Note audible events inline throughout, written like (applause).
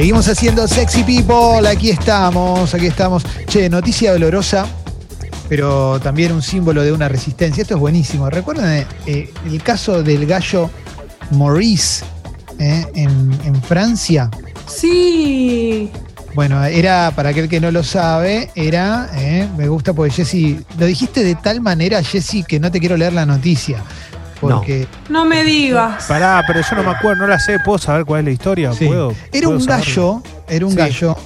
Seguimos haciendo Sexy People, aquí estamos, aquí estamos. Che, noticia dolorosa, pero también un símbolo de una resistencia. Esto es buenísimo. ¿Recuerdan eh, el caso del gallo Maurice eh, en, en Francia? Sí. Bueno, era, para aquel que no lo sabe, era, eh, me gusta porque Jessy, lo dijiste de tal manera, Jessy, que no te quiero leer la noticia. Porque No me digas. Pará, pero yo no me acuerdo, no la sé. ¿Puedo saber cuál es la historia? Sí. ¿Puedo, era puedo un saberlo? gallo, era un Sí. gallo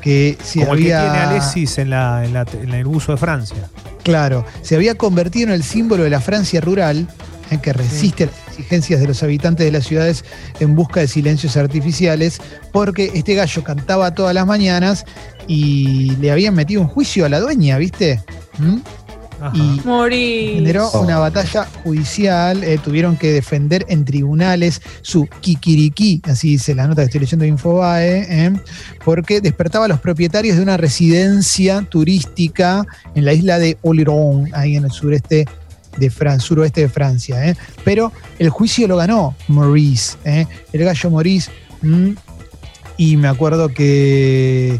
que si Como había. el que tiene Alexis en, la, en, la- en el uso de Francia. Claro, se había convertido en el símbolo de la Francia rural, eh, que resiste a las exigencias de los habitantes de las ciudades en busca de silencios artificiales, porque este gallo cantaba todas las mañanas y le habían metido un juicio a la dueña, ¿viste? ¿Mm? Ajá. Y Morí. generó Oh. una batalla judicial, eh, tuvieron que defender en tribunales su kikiriki, así dice la nota que estoy leyendo de Infobae, eh, porque despertaba a los propietarios de una residencia turística en la isla de Oléron, ahí en el sureste de Fran- suroeste de Francia. eh. Pero el juicio lo ganó Maurice, eh, el gallo Maurice, mm, y me acuerdo que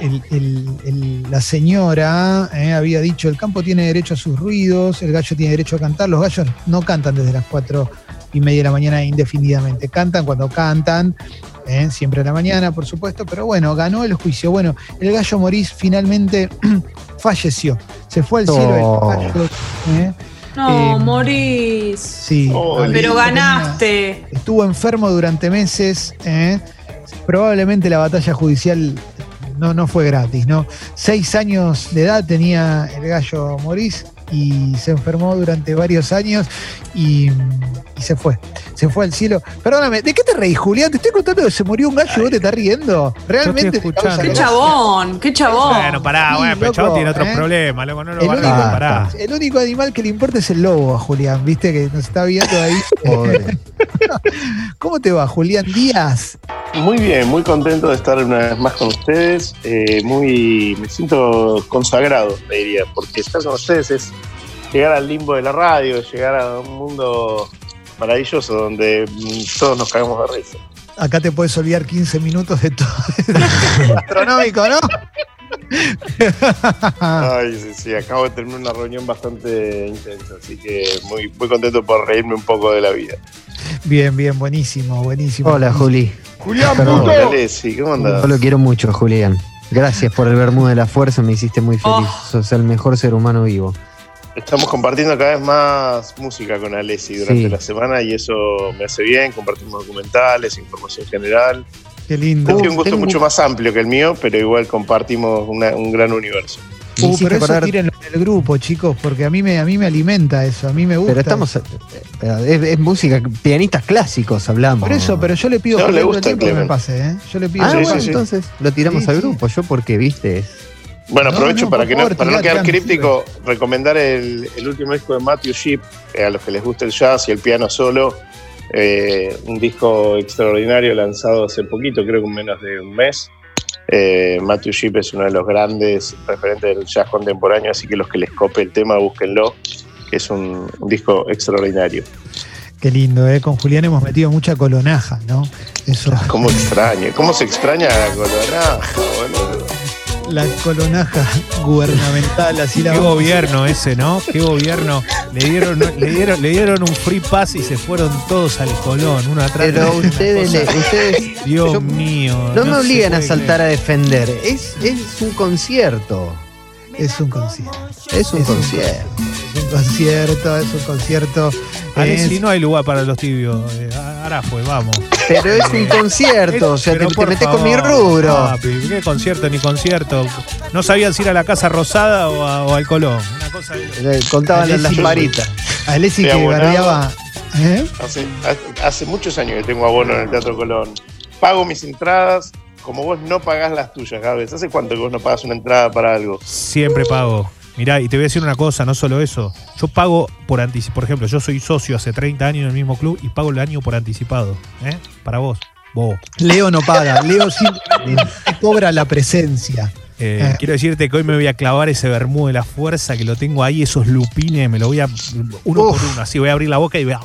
el- el- el- la señora eh, había dicho, el campo tiene derecho a sus ruidos, el gallo tiene derecho a cantar, los gallos no cantan desde las cuatro y media de la mañana indefinidamente, cantan cuando cantan, eh, siempre a la mañana, por supuesto, pero bueno, ganó el juicio. Bueno, el gallo Morís finalmente (clears throat) falleció, se fue al cielo el Oh. gallo, eh, No, Eh, morís. sí, Oh, Pero tenía- ganaste. Estuvo enfermo durante meses. ¿eh? Probablemente la batalla judicial no, no fue gratis, ¿no? Seis años de edad tenía el gallo Morís y se enfermó durante varios años y, y se fue. Se fue al cielo. Perdóname, ¿de qué te reís, Julián? Te estoy contando que se murió un gallo y vos te estás riendo. Realmente. te escuchando. causa Qué chabón, qué chabón. Bueno, pará, Sí, bueno, pero loco, tiene otros ¿eh? problemas, loco, no lo El único- a comparar. (laughs) El único animal que le importa es el lobo a Julián, ¿viste? Que nos está viendo ahí. Pobre. (laughs) ¿Cómo te va, Julián Díaz? Muy bien, muy contento de estar una vez más con ustedes. eh, muy, me siento consagrado, te diría, porque estar con ustedes es llegar al limbo de la radio, llegar a un mundo maravilloso donde mm, todos nos cagamos de risa. Acá te puedes olvidar 15 minutos de todo. (laughs) Astronómico, ¿no? Ay, sí, sí, acabo de terminar una reunión bastante intensa, así que muy, muy contento por reírme un poco de la vida. Bien, bien, buenísimo, buenísimo. Hola, Juli. Julián, Perdón. ¿cómo andás? Yo lo quiero mucho, Julián. Gracias por el Bermudo de la Fuerza, me hiciste muy feliz. Oh. Sos el mejor ser humano vivo. Estamos compartiendo cada vez más música con Alessi durante Sí. la semana y eso me hace bien. Compartimos documentales, información general. Qué lindo. Tiene un gusto tengo- mucho más amplio que el mío, pero igual compartimos una- un gran universo. Uh, pero eso tírenlo en el grupo, chicos, porque a mí me, a mí me alimenta eso, a mí me gusta. pero estamos. eh, Es, es música, pianistas clásicos hablamos. Por eso, pero yo le pido No, por le el gusta, tiempo que me pase, ¿eh? Yo le pido Ah, Sí, que bueno, sí, sí. entonces lo tiramos Sí, al sí. grupo. Yo porque, viste, es- Bueno, No, aprovecho no, para, que favor, no, para no quedar críptico, recomendar el, el último disco de Matthew Sheep, eh, a los que les gusta el jazz y el piano solo. Eh, un disco extraordinario lanzado hace poquito, creo que en menos de un mes. Eh, Matthew Sheep es uno de los grandes referentes del jazz contemporáneo, así que los que les cope el tema, búsquenlo, que es un, un disco extraordinario. Qué lindo, ¿eh? Con Julián hemos metido mucha colonaja, ¿no? Eso, ¿Cómo extraño? ¿Cómo se extraña la coloraja, boludo? La colonaja gubernamental, así la Qué vamos- gobierno ese, ¿no? Qué gobierno. Le dieron, le dieron, le dieron un free pass y se fueron todos al Colón, uno atrás de Pero otro, una ustedes, le- ustedes Dios yo- mío. no me obligan a saltar a defender. Es, es un concierto. Es un concierto. Es un Es un concierto. Es un concierto, es un concierto. Alexi, es- no hay lugar para los tibios. Eh, ahora fue, vamos. Pero es un concierto. O sea, te, te metes con mi rubro. papi, ¿Qué concierto ni concierto? No sabían si ir a la Casa Rosada o, a- o al Colón. Una cosa de- Eh, Contaban las. A Alessi que. ¿eh? Hace, hace muchos años que tengo abono en el Teatro Colón. Pago mis entradas como vos no pagás las tuyas, Gabes. ¿Hace cuánto que vos no pagas una entrada para algo? Siempre pago. Mirá, y te voy a decir una cosa, no solo eso. Yo pago por anticipado. Por ejemplo, yo soy socio hace 30 años en el mismo club y pago el año por anticipado. ¿eh? Para vos. Vos. Leo no paga, Leo simplemente (laughs) cobra la presencia. Eh. Quiero decirte que hoy me voy a clavar ese vermú de la fuerza que lo tengo ahí, esos lupines, me lo voy a. uno Uf. por uno, así voy a abrir la boca y voy a.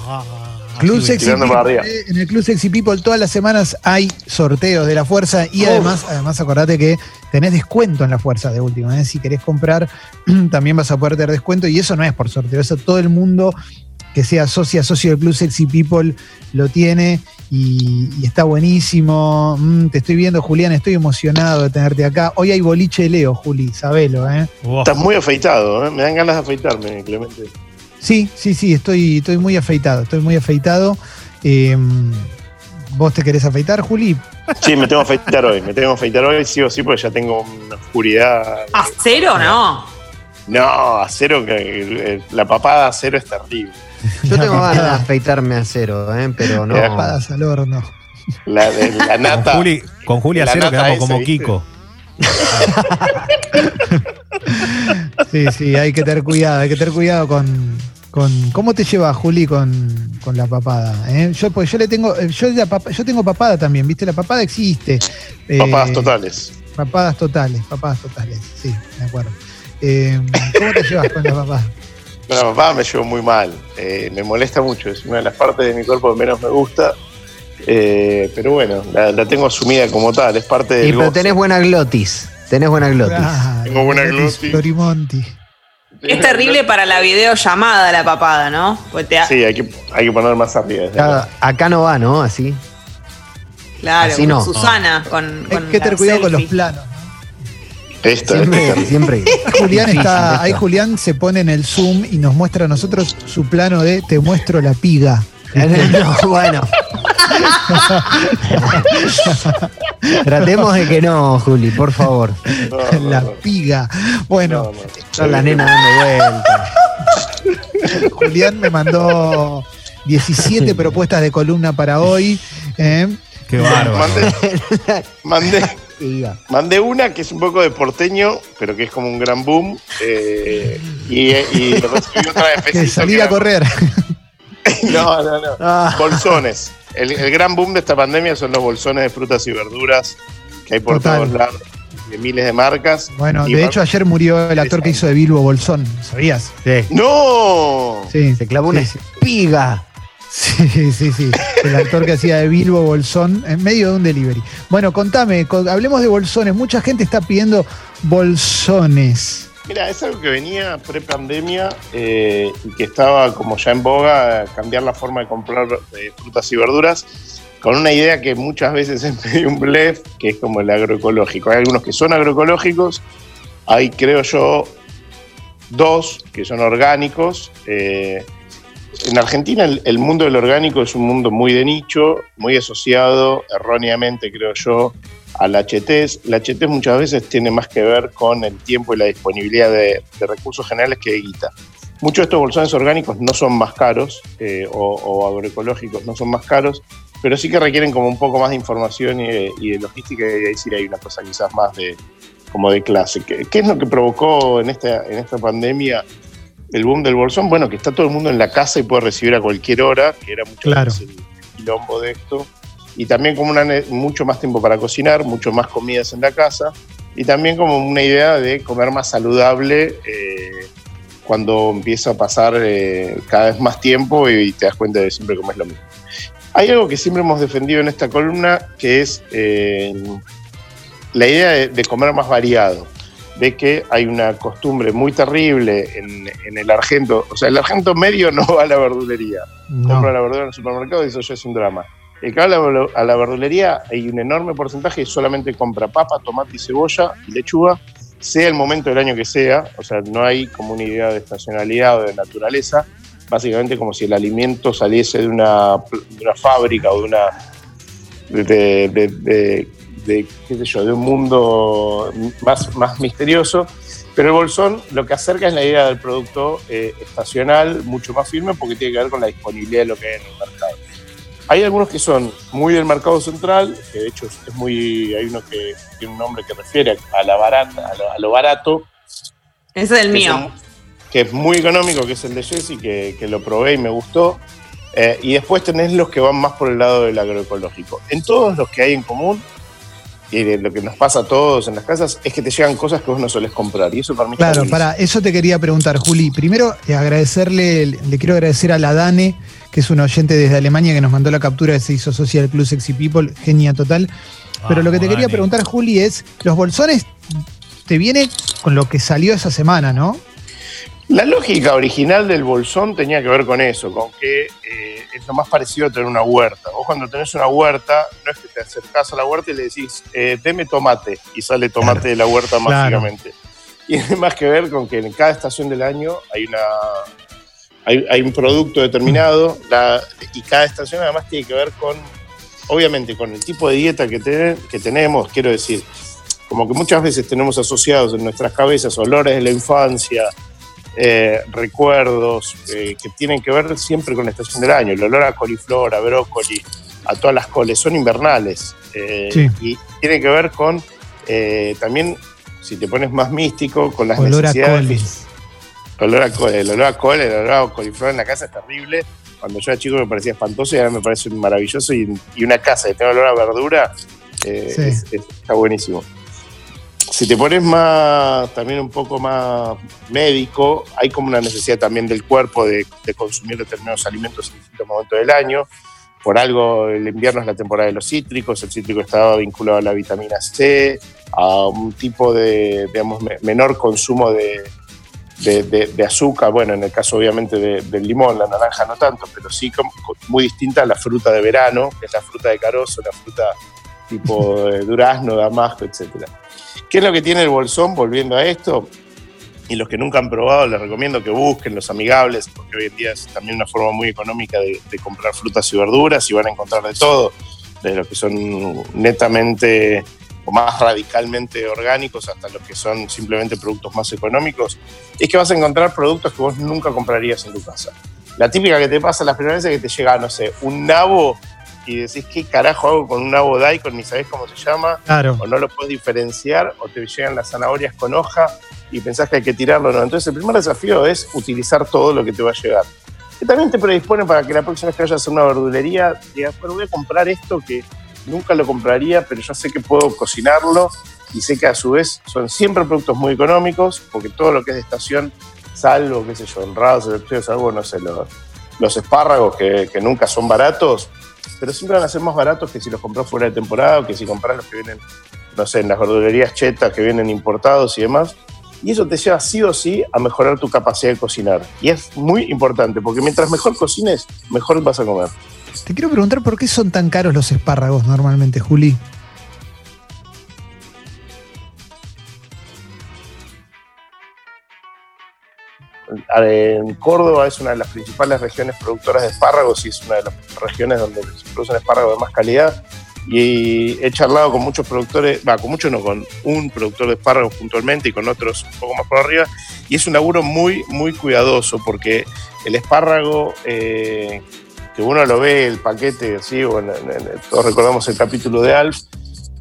Club Sexy People, eh, en el Club Sexy People todas las semanas hay sorteos de la fuerza y además, además acordate que tenés descuento en la fuerza de última. ¿eh? Si querés comprar, (clears throat) también vas a poder tener descuento y eso no es por sorteo, eso todo el mundo que sea socia, socio del Club Sexy People lo tiene y, y está buenísimo. Mm, te estoy viendo, Julián, estoy emocionado de tenerte acá. Hoy hay boliche de Leo, Juli, sabelo, ¿eh? Wow. Estás muy afeitado, ¿eh? me dan ganas de afeitarme, Clemente. Sí, sí, sí, estoy, estoy muy afeitado, estoy muy afeitado. Eh, ¿Vos te querés afeitar, Juli? Sí, me tengo que afeitar hoy, me tengo que afeitar hoy, sí o sí, porque ya tengo una oscuridad. ¿A cero no? No, acero, que eh, la papada a cero es terrible. Yo tengo ganas de afeitarme a cero, ¿eh? pero no. Papadas al horno. La, de- la Con nata. Juli, con Juli La Acero nata quedamos como ¿viste? Kiko. (laughs) Sí, sí, hay que tener cuidado, hay que tener cuidado con. Con ¿Cómo te llevas, Juli, con, con la papada? eh? Yo, pues yo le tengo, eh, yo, la papa- yo tengo papada también, ¿viste? La papada existe. Eh, Papadas totales. Papadas totales, papadas totales, sí, me acuerdo. Eh, ¿Cómo te llevas con la papada? (laughs) No, la papada me llevo muy mal. eh, me molesta mucho. Es una de las partes de mi cuerpo que menos me gusta. eh, pero bueno, la, la tengo asumida como tal. Es parte del Y pero tenés buena glotis. Tenés buena glotis. Ah, Tengo buena Glotis glotis. Es terrible para la videollamada la papada, ¿no? Pues te ha- Sí, hay que, hay que poner más arriba. Acá, no va, ¿no? Así. claro, así no. Susana con, Hay que tener cuidado con los planos. ¿no? Esta, Siempre, esta. siempre. (laughs) Julián está, esto. ahí Julián se pone en el Zoom y nos muestra a nosotros su plano de te muestro la piga. (laughs) No, bueno. (laughs) (laughs) Tratemos de que no, Juli, por favor. No, no, la piga. Bueno, No, no. Son las nenas dando vueltas. (laughs) Julián me mandó 17 propuestas de columna para hoy. ¿eh? Qué bárbaro. Mandé, mandé, mandé una que es un poco de porteño, pero que es como un gran boom. eh, y, y recibí otra de salir a correr. (laughs) No, no, no. Ah. Bolsones. El, el gran boom de esta pandemia son los bolsones de frutas y verduras que hay por Total. todos lados, de miles de marcas. Bueno, Y de hecho ayer murió el actor que hizo de Bilbo Bolsón, ¿sabías? Sí. ¡No! Sí. Se clavó una Sí, sí. espiga. Sí, sí, sí. El actor que hacía de Bilbo Bolsón en medio de un delivery. Bueno, contame, co- hablemos de bolsones. Mucha gente está pidiendo bolsones. Mira, es algo que venía pre-pandemia eh, y que estaba como ya en boga cambiar la forma de comprar eh, frutas y verduras con una idea que muchas veces (laughs) es un blef, que es como el agroecológico. Hay algunos que son agroecológicos, hay creo yo dos que son orgánicos. eh, en Argentina el mundo del orgánico es un mundo muy de nicho, muy asociado erróneamente creo yo a la HTs. La HTs muchas veces tiene más que ver con el tiempo y la disponibilidad de, de recursos generales que de guita. Muchos de estos bolsones orgánicos no son más caros eh, o, o agroecológicos no son más caros, pero sí que requieren como un poco más de información y de, y de logística y de decir hay una cosa quizás más de como de clase. ¿Qué, qué es lo que provocó en esta, en esta pandemia el boom del bolsón? Bueno, que está todo el mundo en la casa y puede recibir a cualquier hora, que era mucho Claro. más el quilombo de esto y también como una, mucho más tiempo para cocinar, mucho más comidas en la casa y también como una idea de comer más saludable eh, cuando empieza a pasar eh, cada vez más tiempo y te das cuenta de siempre comes lo mismo. Hay algo que siempre hemos defendido en esta columna que es eh, la idea de, de comer más variado, de que hay una costumbre muy terrible en, en el argento, o sea, el argento medio no va a la verdulería, compra No. la verdura en el supermercado y eso ya es un drama. El que va a la, verdulería hay un enorme porcentaje que solamente compra papa, tomate y cebolla y lechuga, sea el momento del año que sea, o sea, no hay como una idea de estacionalidad o de naturaleza, básicamente como si el alimento saliese de una, fábrica o de una un mundo más, más misterioso. Pero el bolsón lo que acerca es la idea del producto eh, estacional mucho más firme porque tiene que ver con la disponibilidad de lo que hay en el mercado. Hay algunos que son muy del mercado central, que de hecho es muy, hay uno que tiene un nombre que refiere a, la barata, a, lo, a lo barato, Ese es el que mío. es que es muy económico, que es el de Jesse, que, que lo probé y me gustó. Eh, y después tenés los que van más por el lado del agroecológico. En todos los que hay en común, y de lo que nos pasa a todos en las casas, es que te llegan cosas que vos no solés comprar. Y eso para mí Claro, para eso te quería preguntar, Juli. Primero, eh, agradecerle, le quiero agradecer a la Dane que es un oyente desde Alemania que nos mandó la captura que se hizo Social Club Sexy People, genia total. Pero lo que te quería Dani. preguntar, Juli, es, los bolsones te viene con lo que salió esa semana, ¿no? La lógica original del bolsón tenía que ver con eso, con que eh, es lo más parecido a tener una huerta. Vos cuando tenés una huerta, no es que te acercás a la huerta y le decís, eh, deme tomate, y sale tomate de la huerta Claro. mágicamente. Y (laughs) tiene más que ver con que en cada estación del año hay una hay, hay un producto determinado la- y cada estación además tiene que ver con, obviamente, con el tipo de dieta que, te- que tenemos, quiero decir, como que muchas veces tenemos asociados en nuestras cabezas olores de la infancia, eh, recuerdos eh, que tienen que ver siempre con la estación del año. El olor a coliflor, a brócoli, a todas las coles, son invernales. eh, Sí. Y tiene que ver con eh, también, si te pones más místico, con las Olor necesidades. El olor a col, el olor a col, el olor a coliflor en la casa es terrible. Cuando yo era chico me parecía espantoso y ahora me parece maravilloso. Y, y una casa que tenga olor a verdura eh, Sí. es- es- está buenísimo. Si te pones más, también un poco más médico, hay como una necesidad también del cuerpo de, de consumir determinados alimentos en distintos momentos del año. Por algo el invierno es la temporada de los cítricos, el cítrico estaba vinculado a la vitamina C, a un tipo de, digamos, me- menor consumo de, de, de- de azúcar, bueno, en el caso obviamente de- del limón, la naranja no tanto, pero sí como- muy distinta a la fruta de verano, que es la fruta de carozo, la fruta tipo (laughs) de durazno, damasco, etcétera. ¿Qué es lo que tiene el bolsón? Volviendo a esto, y los que nunca han probado, les recomiendo que busquen los amigables, porque hoy en día es también una forma muy económica de, de comprar frutas y verduras y van a encontrar de todo, desde los que son netamente o más radicalmente orgánicos hasta los que son simplemente productos más económicos, es que vas a encontrar productos que vos nunca comprarías en tu casa. La típica que te pasa las primeras veces es que te llega, no sé, un nabo y decís, ¿qué carajo hago con un nabo daikon? Ni sabés cómo se llama, Claro. o no lo puedes diferenciar, o te llegan las zanahorias con hoja y pensás que hay que tirarlo. No. Entonces, el primer desafío es utilizar todo lo que te va a llegar. Que también te predispone para que la próxima vez que vayas a una verdulería digas, bueno, voy a comprar esto que nunca lo compraría, pero yo sé que puedo cocinarlo y sé que a su vez son siempre productos muy económicos, porque todo lo que es de estación, salvo, qué sé yo, honrados, algo, no sé, los, los espárragos que, que nunca son baratos, pero siempre van a ser más baratos que si los compras fuera de temporada o que si compras los que vienen, no sé, en las verdulerías chetas que vienen importados y demás. Y eso te lleva sí o sí a mejorar tu capacidad de cocinar. Y es muy importante, porque mientras mejor cocines, mejor vas a comer. Te quiero preguntar por qué son tan caros los espárragos normalmente, Juli. En Córdoba es una de las principales regiones productoras de espárragos y es una de las regiones donde se producen espárragos de más calidad. Y he charlado con muchos productores, va, con muchos no, con un productor de espárragos puntualmente y con otros un poco más por arriba. Y es un laburo muy, muy cuidadoso porque el espárrago, eh, que uno lo ve, el paquete, así, bueno, en- en- todos recordamos el capítulo de Alf,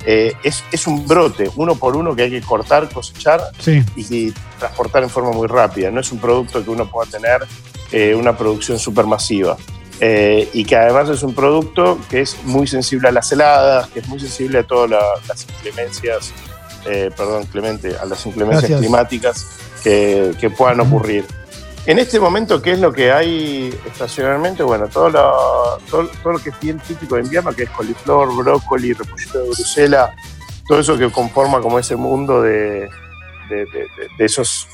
eh, es, es un brote, uno por uno que hay que cortar, cosechar Sí. y transportar en forma muy rápida. No es un producto que uno pueda tener eh, una producción supermasiva. Eh, y que además es un producto que es muy sensible a las heladas, que es muy sensible a todas la- las inclemencias, perdón, Clemente, a las inclemencias Gracias. climáticas que, que puedan ocurrir. En este momento, ¿qué es lo que hay estacionalmente? Bueno, todo lo, todo, lo que es bien típico de invierno, que es coliflor, brócoli, repollito de Bruselas, todo eso que conforma como ese mundo de, de, esos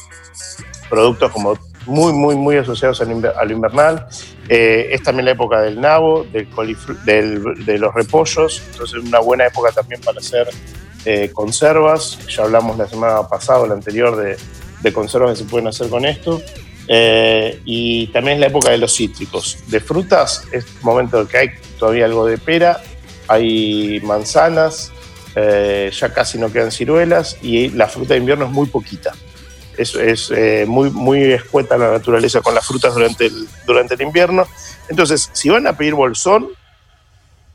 productos como muy, muy, muy asociados a lo invernal. Eh, es también la época del nabo, del del- de los repollos, entonces una buena época también para hacer eh, conservas. Ya hablamos la semana pasada o la anterior de, de conservas que se pueden hacer con esto. Eh, y también es la época de los cítricos. De frutas es momento que hay todavía algo de pera, hay manzanas, eh, ya casi no quedan ciruelas y la fruta de invierno es muy poquita. Es, es, eh, muy, muy escueta la naturaleza con las frutas durante el, durante el invierno. Entonces, si van a pedir bolsón,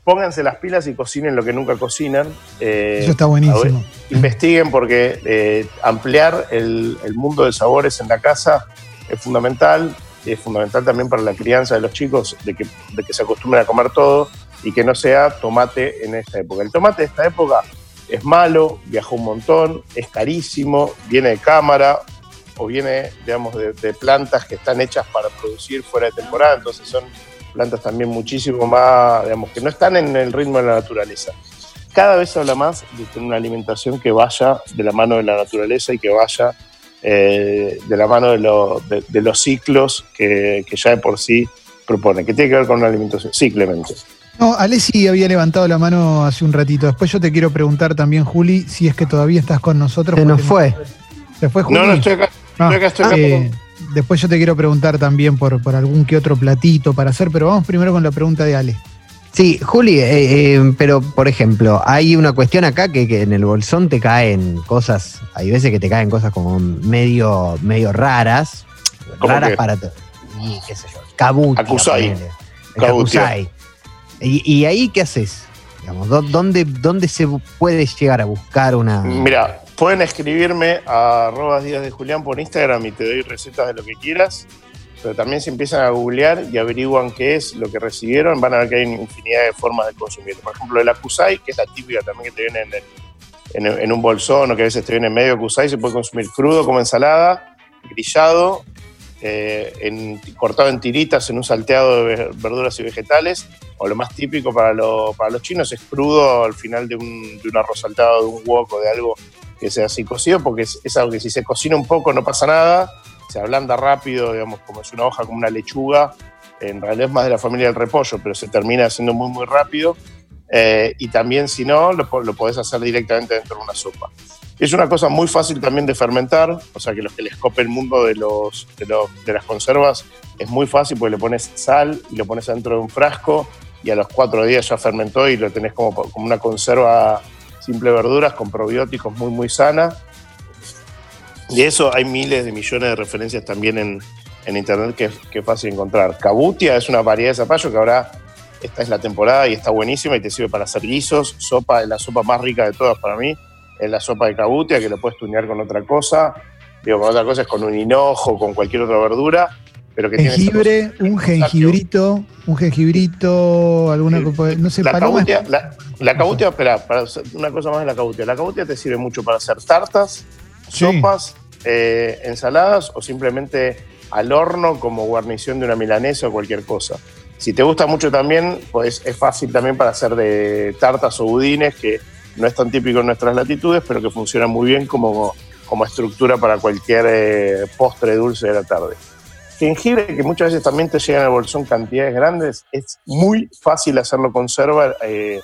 pónganse las pilas y cocinen lo que nunca cocinan. Eh, Eso está a ver, buenísimo. investiguen porque eh, ampliar el, el mundo de sabores en la casa es fundamental. Es fundamental también para la crianza de los chicos, de que, de que se acostumbren a comer todo y que no sea tomate en esta época. El tomate de esta época es malo, viaja un montón, es carísimo, viene de cámara o viene, digamos, de, de plantas que están hechas para producir fuera de temporada, entonces son plantas también muchísimo más, digamos, que no están en el ritmo de la naturaleza. Cada vez se habla más de tener una alimentación que vaya de la mano de la naturaleza y que vaya eh, de la mano de, lo- de- de los ciclos que, que ya de por sí propone, que tiene que ver con una alimentación. Sí, Clemente. No, Alessi había levantado la mano hace un ratito. Después yo te quiero preguntar también, Juli, si es que todavía estás con nosotros. Se nos fue. ¿Se fue Juli? No, no, estoy acá. Ah, estoy acá, estoy acá. eh, después yo te quiero preguntar también por, por algún que otro platito para hacer, pero vamos primero con la pregunta de Ale. Sí, Juli, eh, eh, pero por ejemplo, hay una cuestión acá que, que en el bolsón te caen cosas, hay veces que te caen cosas como medio, medio raras, ¿Cómo raras qué? para... to- Y qué sé yo, cabutia. Acusai. ponele. El Cabutia. Acusai. Y, y ahí qué haces? Digamos, ¿dó- ¿dónde, ¿Dónde se puede llegar a buscar una... Mira, pueden escribirme a arroba días de Julián por Instagram y te doy recetas de lo que quieras. Pero también si empiezan a googlear y averiguan qué es lo que recibieron, van a ver que hay infinidad de formas de consumirlo. Por ejemplo, el acusai, que es la típica también que te viene en, en- en un bolsón o que a veces te viene en medio acusai, se puede consumir crudo como ensalada, grillado, eh, en- cortado en tiritas en un salteado de ve- verduras y vegetales. O lo más típico para, lo- para los chinos es crudo al final de un, de un arroz saltado, de un wok o de algo que sea así cocido, porque es, es algo que si se cocina un poco no pasa nada, se ablanda rápido, digamos, como es una hoja, como una lechuga. En realidad es más de la familia del repollo, pero se termina haciendo muy, muy rápido. Eh, y también, si no, lo, lo podés hacer directamente dentro de una sopa. Es una cosa muy fácil también de fermentar, o sea que los que les cope el mundo de, los, de, las conservas es muy fácil porque le pones sal y lo pones dentro de un frasco y a los cuatro días ya fermentó y lo tenés como, como una conserva simple verduras con probióticos muy, muy sana. Y eso hay miles de millones de referencias también en, en internet que, que es fácil encontrar. Cabutia es una variedad de zapallo que ahora esta es la temporada y está buenísima y te sirve para hacer guisos. Sopa es la sopa más rica de todas para mí. Es la sopa de cabutia que lo puedes tunear con otra cosa. Digo, con otra cosa es con un hinojo, con cualquier otra verdura. Pero que Jengibre, cosa. un jengibrito, un jengibrito, alguna de- no sé, La paloma. cabutia, la, la cabutia, espera, para una cosa más de la cabutia. La cabutia te sirve mucho para hacer tartas, Sopas, eh, ensaladas o simplemente al horno como guarnición de una milanesa o cualquier cosa. Si te gusta mucho también, pues es fácil también para hacer de tartas o budines, que no es tan típico en nuestras latitudes, pero que funciona muy bien como, como estructura para cualquier eh, postre dulce de la tarde. Jengibre, que muchas veces también te llegan al bolsón cantidades grandes, es muy fácil hacerlo conserva. eh,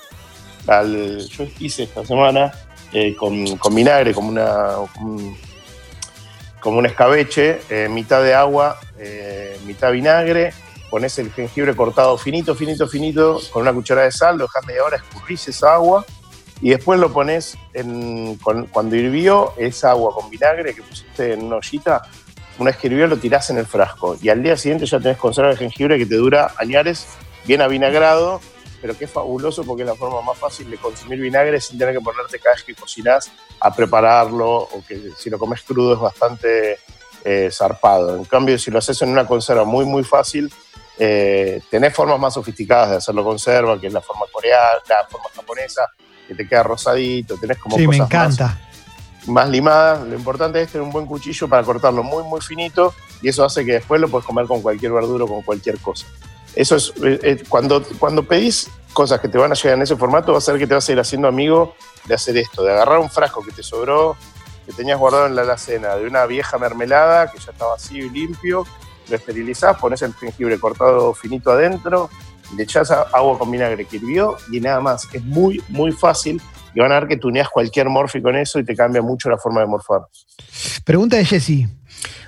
al- yo hice esta semana eh, con, con vinagre, como una, un- como escabeche, eh, mitad de agua, eh, mitad vinagre, pones el jengibre cortado finito, finito, finito, con una cucharada de sal, lo dejas media hora, escurrís esa agua y después lo pones en, cuando hirvió esa agua con vinagre que pusiste en una ollita, una vez que hirvió lo tirás en el frasco y al día siguiente ya tenés conserva de jengibre que te dura añares, bien avinagrado, pero que es fabuloso porque es la forma más fácil de consumir vinagre sin tener que ponerte cada vez que cocinás a prepararlo o que si lo comes crudo es bastante eh, zarpado. En cambio, si lo haces en una conserva muy, muy fácil, eh, tenés formas más sofisticadas de hacerlo conserva, que es la forma coreana, la forma japonesa, que te queda rosadito, tenés como Sí, me cosas más- encanta. más limadas. Lo importante es tener un buen cuchillo para cortarlo muy, muy finito y eso hace que después lo puedes comer con cualquier verdura o con cualquier cosa. Eso es, eh, eh, cuando, cuando pedís cosas que te van a llegar en ese formato, va a ser que te vas a ir haciendo amigo de hacer esto, de agarrar un frasco que te sobró, que tenías guardado en la alacena, de una vieja mermelada que ya está vacío y limpio, lo esterilizás, pones el jengibre cortado finito adentro, le echás agua con vinagre que hirvió y nada más. Es muy, muy fácil y van a ver que tuneas cualquier morfi con eso y te cambia mucho la forma de morfar. Pregunta de Jessy.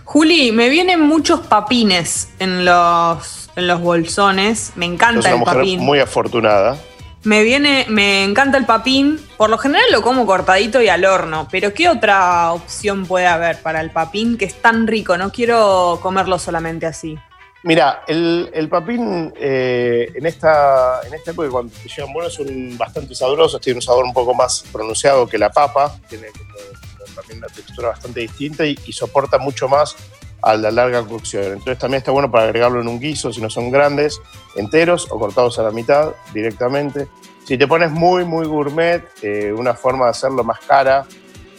Juli, me vienen muchos papines en los, en los bolsones. Me Es encanta una el mujer papín. muy afortunada. Me viene, me encanta el papín. Por lo general lo como cortadito y al horno. Pero ¿qué otra opción puede haber para el papín que es tan rico? No quiero comerlo solamente así. Mira, el, el papín eh, en, esta, en esta época cuando te llegan buenos son bastante sabrosos, tiene un sabor un poco más pronunciado que la papa, tiene como también una textura bastante distinta y, y soporta mucho más a la larga cocción. Entonces también está bueno para agregarlo en un guiso si no son grandes, enteros o cortados a la mitad directamente. Si te pones muy, muy gourmet, eh, una forma de hacerlo más cara,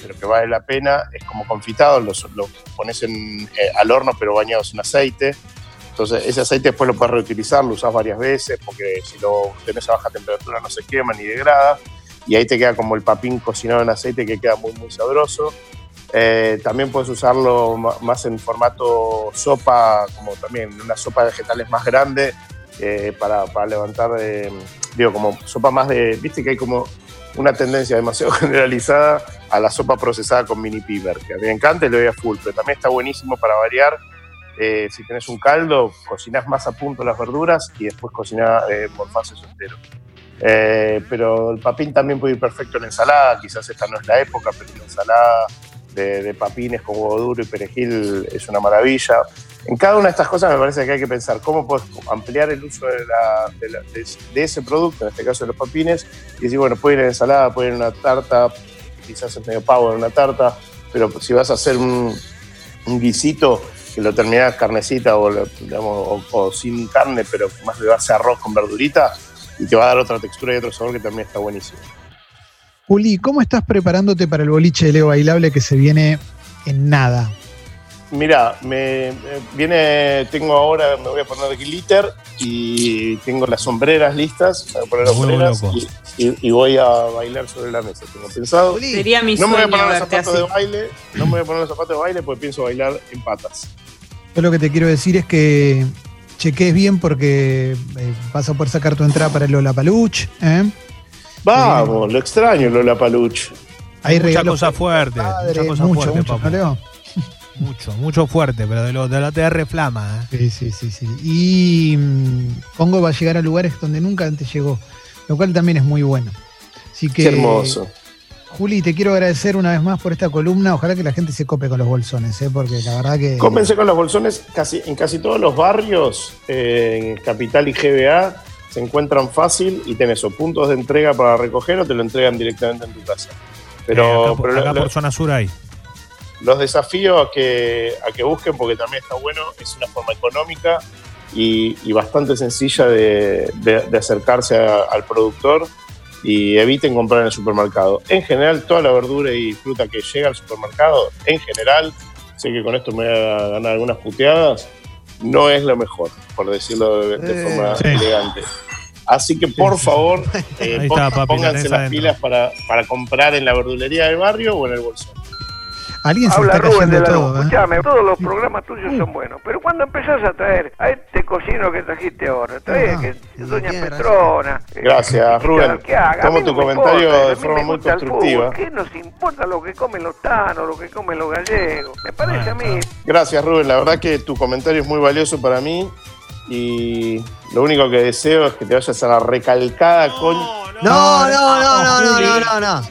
pero que vale la pena, es como confitados, los, los pones en, eh, al horno pero bañados en aceite Entonces, ese aceite después lo puedes reutilizar, lo usas varias veces, porque si lo tenés a baja temperatura no se quema ni degrada. Y ahí te queda como el papín cocinado en aceite que queda muy, muy sabroso. Eh, también puedes usarlo más en formato sopa, como también una sopa de vegetales más grande, eh, para, para levantar, eh, digo, como sopa más de, viste que hay como una tendencia demasiado (laughs) generalizada a la sopa procesada con mini pimer, que a mí me encanta y lo doy a full, pero también está buenísimo para variar. Eh, si tenés un caldo, cocinás más a punto las verduras y después cocinás eh, morfás eso entero. Eh, pero el papín también puede ir perfecto en ensalada, quizás esta no es la época, pero una ensalada de, papines con huevo duro y perejil es una maravilla. En cada una de estas cosas me parece que hay que pensar cómo puedes ampliar el uso de, la- de la- de- ese producto, en este caso de los papines, y decir, bueno, puede ir en ensalada, puede ir en una tarta, quizás es medio pavo en una tarta, pero si vas a hacer un, guisito que lo terminás carnecita o, sin carne, pero más de base arroz con verdurita, y te va a dar otra textura y otro sabor que también está buenísimo. Juli, ¿cómo estás preparándote para el boliche de Leo Bailable que se viene en nada? Mira, me, viene, tengo ahora, me voy a poner glitter y tengo las sombreras listas, me voy a poner las sombreras y, y- y voy a bailar sobre la mesa, tengo pensado. Sería mi No me voy a poner los zapatos así. de baile, no me voy a poner los zapatos de baile porque pienso bailar en patas. Yo lo que te quiero decir es que cheques bien porque eh, vas a poder sacar tu entrada para el Lollapalooza, ¿eh? Vamos, lo extraño, Lola Paluch. Hay Mucha cosa fuerte, padre, mucha cosa mucho, fuerte, mucho, papu. ¿no, Leo? Mucho, mucho fuerte, pero de, lo, de la TR Flama. ¿eh? Sí, sí, sí, sí. Y mm, Congo va a llegar a lugares donde nunca antes llegó, lo cual también es muy bueno. Así que, Qué hermoso. Juli, te quiero agradecer una vez más por esta columna. Ojalá que la gente se cope con los bolsones, ¿eh? porque la verdad que. Cómense con los bolsones casi, en casi todos los barrios, eh, en Capital y GBA, se encuentran fácil y tenés o puntos de entrega para recoger o te lo entregan directamente en tu casa. Pero, Eh, acá, por- pero acá lo- por zona sur hay. los desafío a que, a que busquen, porque también está bueno, es una forma económica y, y bastante sencilla de, de- de acercarse a- al productor y eviten comprar en el supermercado. En general, toda la verdura y fruta que llega al supermercado, en general, sé que con esto me voy a ganar algunas puteadas, no es lo mejor, por decirlo de, de Eh, forma sí. elegante. Así que por favor, (laughs) eh, papi, pónganse las adentro. pilas para, para comprar en la verdulería del barrio o en el bolsón. Alguien se Habla está Rubén de la todo, Luz. ¿eh? Escuchame, todos los programas tuyos son buenos, pero cuando empezás a traer a este cocino que trajiste ahora, trae Ah, que sí, Doña Petrona. eh, Gracias, Rubén. que haga. Tomo tu no me comentario importa, de forma muy constructiva. ¿Qué nos importa lo que comen los tanos, lo que comen los gallegos? Me parece a mí. Gracias, Rubén. La verdad que tu comentario es muy valioso para mí y lo único que deseo es que te vayas a la recalcada con No, no, no, no, no, no, no, no.